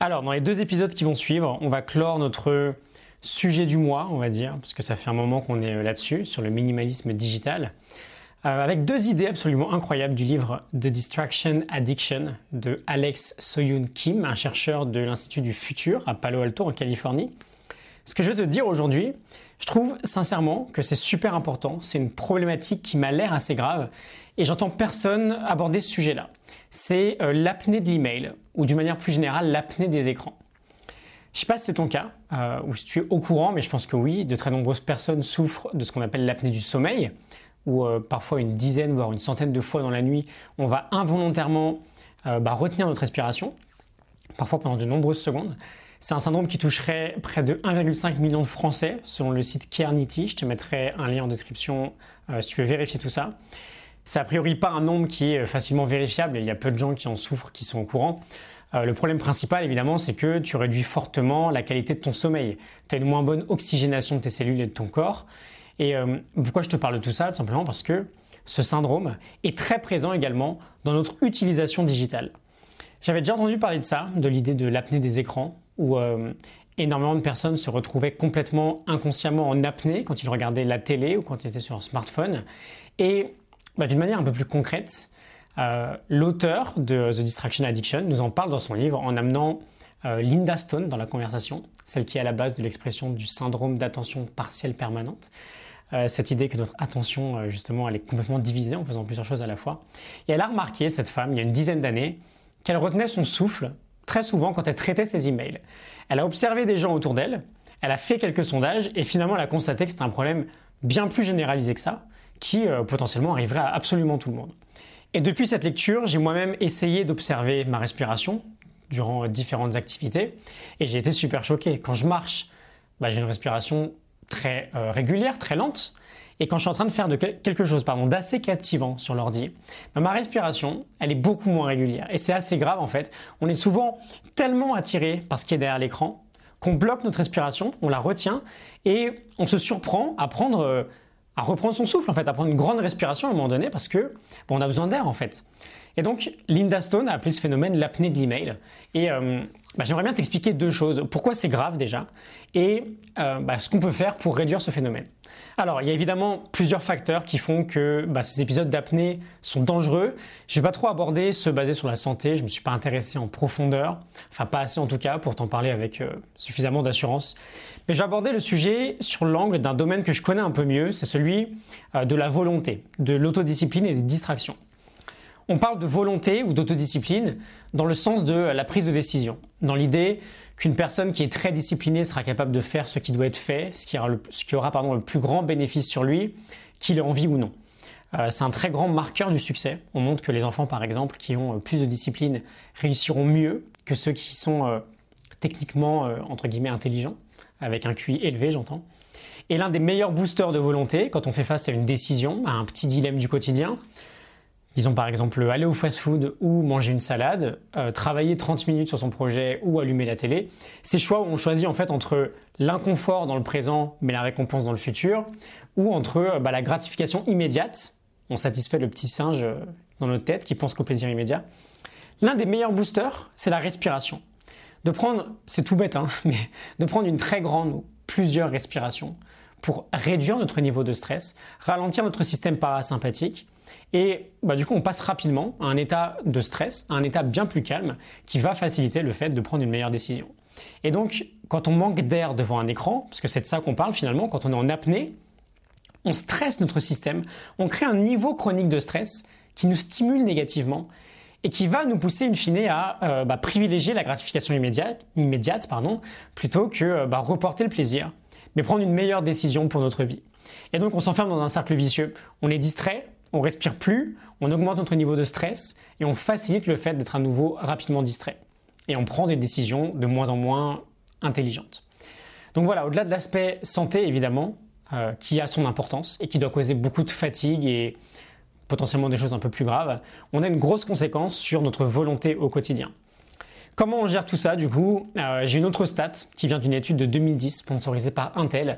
Alors, dans les deux épisodes qui vont suivre, on va clore notre sujet du mois, on va dire, parce que ça fait un moment qu'on est là-dessus, sur le minimalisme digital, euh, avec deux idées absolument incroyables du livre The Distraction Addiction de Alex Soyun Kim, un chercheur de l'Institut du Futur à Palo Alto en Californie. Ce que je vais te dire aujourd'hui, je trouve sincèrement que c'est super important, c'est une problématique qui m'a l'air assez grave et j'entends personne aborder ce sujet-là. C'est euh, l'apnée de l'email ou d'une manière plus générale l'apnée des écrans. Je ne sais pas si c'est ton cas euh, ou si tu es au courant, mais je pense que oui, de très nombreuses personnes souffrent de ce qu'on appelle l'apnée du sommeil, où euh, parfois une dizaine, voire une centaine de fois dans la nuit, on va involontairement bah, retenir notre respiration, parfois pendant de nombreuses secondes. C'est un syndrome qui toucherait près de 1,5 million de Français, selon le site Kernity. Je te mettrai un lien en description si tu veux vérifier tout ça. C'est a priori pas un nombre qui est facilement vérifiable et il y a peu de gens qui en souffrent, qui sont au courant. Euh, le problème principal, évidemment, c'est que tu réduis fortement la qualité de ton sommeil. Tu as une moins bonne oxygénation de tes cellules et de ton corps. Et euh, pourquoi je te parle de tout ça? Tout simplement parce que ce syndrome est très présent également dans notre utilisation digitale. J'avais déjà entendu parler de ça, de l'idée de l'apnée des écrans, où euh, énormément de personnes se retrouvaient complètement inconsciemment en apnée quand ils regardaient la télé ou quand ils étaient sur leur smartphone. Et bah, d'une manière un peu plus concrète, euh, l'auteur de The Distraction Addiction nous en parle dans son livre en amenant euh, Linda Stone dans la conversation, celle qui est à la base de l'expression du syndrome d'attention partielle permanente. Cette idée que notre attention, justement, elle est complètement divisée en faisant plusieurs choses à la fois. Et elle a remarqué, cette femme, il y a une dizaine d'années, qu'elle retenait son souffle très souvent quand elle traitait ses emails. Elle a observé des gens autour d'elle, elle a fait quelques sondages et finalement elle a constaté que c'était un problème bien plus généralisé que ça qui euh, potentiellement arriverait à absolument tout le monde. Et depuis cette lecture, j'ai moi-même essayé d'observer ma respiration durant différentes activités et j'ai été super choqué. Quand je marche, bah, j'ai une respiration très euh, régulière, très lente. Et quand je suis en train de faire quelque chose d'assez captivant sur l'ordi, bah, ma respiration, elle est beaucoup moins régulière. Et c'est assez grave en fait. On est souvent tellement attiré par ce qui est derrière l'écran qu'on bloque notre respiration, on la retient et on se surprend à prendre euh, à reprendre son souffle, en fait, à prendre une grande respiration à un moment donné parce que on a besoin d'air en fait. Et donc, Linda Stone a appelé ce phénomène l'apnée de l'email. Et euh, bah, j'aimerais bien t'expliquer deux choses. Pourquoi c'est grave déjà? Et euh, bah, ce qu'on peut faire pour réduire ce phénomène. Alors, il y a évidemment plusieurs facteurs qui font que bah, ces épisodes d'apnée sont dangereux. Je ne vais pas trop aborder ceux basés sur la santé. Je ne me suis pas intéressé en profondeur, enfin pas assez en tout cas, pour t'en parler avec euh, suffisamment d'assurance. Mais j'ai abordé le sujet sur l'angle d'un domaine que je connais un peu mieux, c'est celui de la volonté, de l'autodiscipline et des distractions. On parle de volonté ou d'autodiscipline dans le sens de la prise de décision, dans l'idée qu'une personne qui est très disciplinée sera capable de faire ce qui doit être fait, ce qui aura le, plus grand bénéfice sur lui, qu'il ait envie ou non. Euh, c'est un très grand marqueur du succès. On montre que les enfants, par exemple, qui ont euh, plus de discipline réussiront mieux que ceux qui sont euh, techniquement, entre guillemets, intelligents, avec un QI élevé, j'entends. Et l'un des meilleurs boosters de volonté, quand on fait face à une décision, à un petit dilemme du quotidien, disons par exemple aller au fast-food ou manger une salade, euh, travailler 30 minutes sur son projet ou allumer la télé. Ces choix où on choisit en fait entre l'inconfort dans le présent mais la récompense dans le futur, ou entre euh, bah, la gratification immédiate, on satisfait le petit singe euh, dans notre tête qui pense qu'au plaisir immédiat. L'un des meilleurs boosters, c'est la respiration. De prendre, c'est tout bête, hein, mais de prendre une très grande ou plusieurs respirations pour réduire notre niveau de stress, ralentir notre système parasympathique et bah, du coup, on passe rapidement à un état de stress, à un état bien plus calme, qui va faciliter le fait de prendre une meilleure décision. Et donc, quand on manque d'air devant un écran, parce que c'est de ça qu'on parle finalement, quand on est en apnée, on stresse notre système, on crée un niveau chronique de stress qui nous stimule négativement et qui va nous pousser in fine à euh, bah, privilégier la gratification immédiate, immédiate pardon, plutôt que bah, reporter le plaisir, mais prendre une meilleure décision pour notre vie. Et donc on s'enferme dans un cercle vicieux. On est distrait, on respire plus, on augmente notre niveau de stress et on facilite le fait d'être à nouveau rapidement distrait. Et on prend des décisions de moins en moins intelligentes. Donc voilà, au-delà de l'aspect santé évidemment, euh, qui a son importance et qui doit causer beaucoup de fatigue et potentiellement des choses un peu plus graves, on a une grosse conséquence sur notre volonté au quotidien. Comment on gère tout ça du coup euh, J'ai une autre stat qui vient d'une étude de 2010 sponsorisée par Intel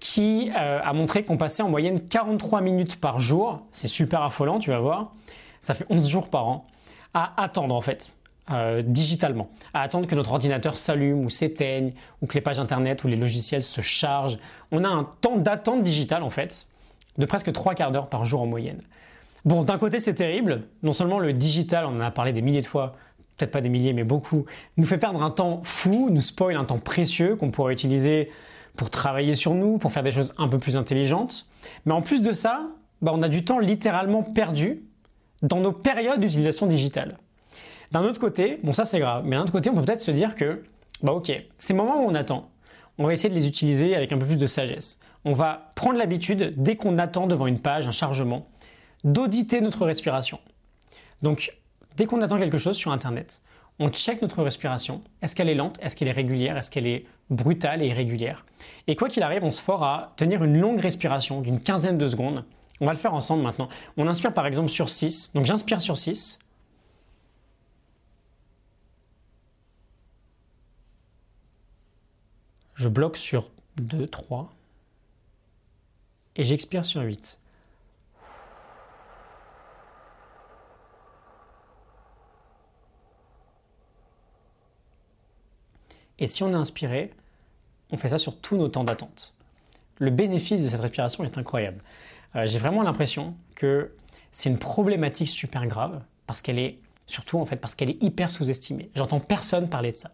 qui euh, a montré qu'on passait en moyenne 43 minutes par jour, c'est super affolant, tu vas voir, ça fait 11 jours par an, à attendre en fait euh, digitalement, à attendre que notre ordinateur s'allume ou s'éteigne, ou que les pages internet ou les logiciels se chargent. On a un temps d'attente digital en fait, de presque trois quarts d'heure par jour en moyenne. Bon, d'un côté c'est terrible, non seulement le digital, on en a parlé des milliers de fois, peut-être pas des milliers mais beaucoup, nous fait perdre un temps fou, nous spoil un temps précieux qu'on pourrait utiliser pour travailler sur nous, pour faire des choses un peu plus intelligentes. Mais en plus de ça, bah, on a du temps littéralement perdu dans nos périodes d'utilisation digitale. D'un autre côté, bon ça c'est grave, mais d'un autre côté on peut peut-être se dire que, bah ok, ces moments où on attend, on va essayer de les utiliser avec un peu plus de sagesse. On va prendre l'habitude, dès qu'on attend devant une page, un chargement, d'auditer notre respiration. Donc, dès qu'on attend quelque chose sur Internet, on check notre respiration. Est-ce qu'elle est lente? Est-ce qu'elle est régulière? Est-ce qu'elle est brutale et irrégulière? Et quoi qu'il arrive, on se fera à tenir une longue respiration d'une quinzaine de secondes on va le faire ensemble maintenant. On inspire par exemple sur 6. Donc j'inspire sur 6. Je bloque sur 2, 3. Et j'expire sur 8. Et si on est inspiré, on fait ça sur tous nos temps d'attente. Le bénéfice de cette respiration est incroyable. Euh, j'ai vraiment l'impression que c'est une problématique super grave parce qu'elle est surtout en fait parce qu'elle est hyper sous-estimée. J'entends personne parler de ça.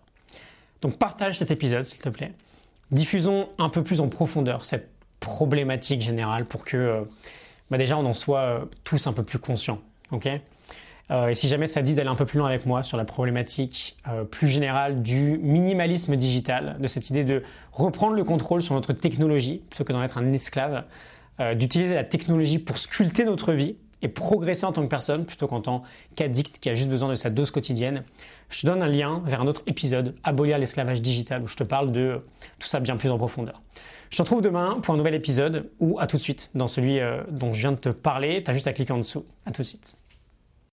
Donc partage cet épisode s'il te plaît. Diffusons un peu plus en profondeur cette problématique générale pour que euh, bah déjà on en soit euh, tous un peu plus conscients. ok? Et si jamais ça dit d'aller un peu plus loin avec moi sur la problématique plus générale du minimalisme digital, de cette idée de reprendre le contrôle sur notre technologie plutôt que d'en être un esclave, euh, d'utiliser la technologie pour sculpter notre vie et progresser en tant que personne plutôt qu'en tant qu'addict qui a juste besoin de sa dose quotidienne. Je te donne un lien vers un autre épisode, Abolir l'esclavage digital, où je te parle de tout ça bien plus en profondeur. Je te retrouve demain pour un nouvel épisode ou à tout de suite dans celui euh, dont je viens de te parler. Tu as juste à cliquer en dessous. À tout de suite.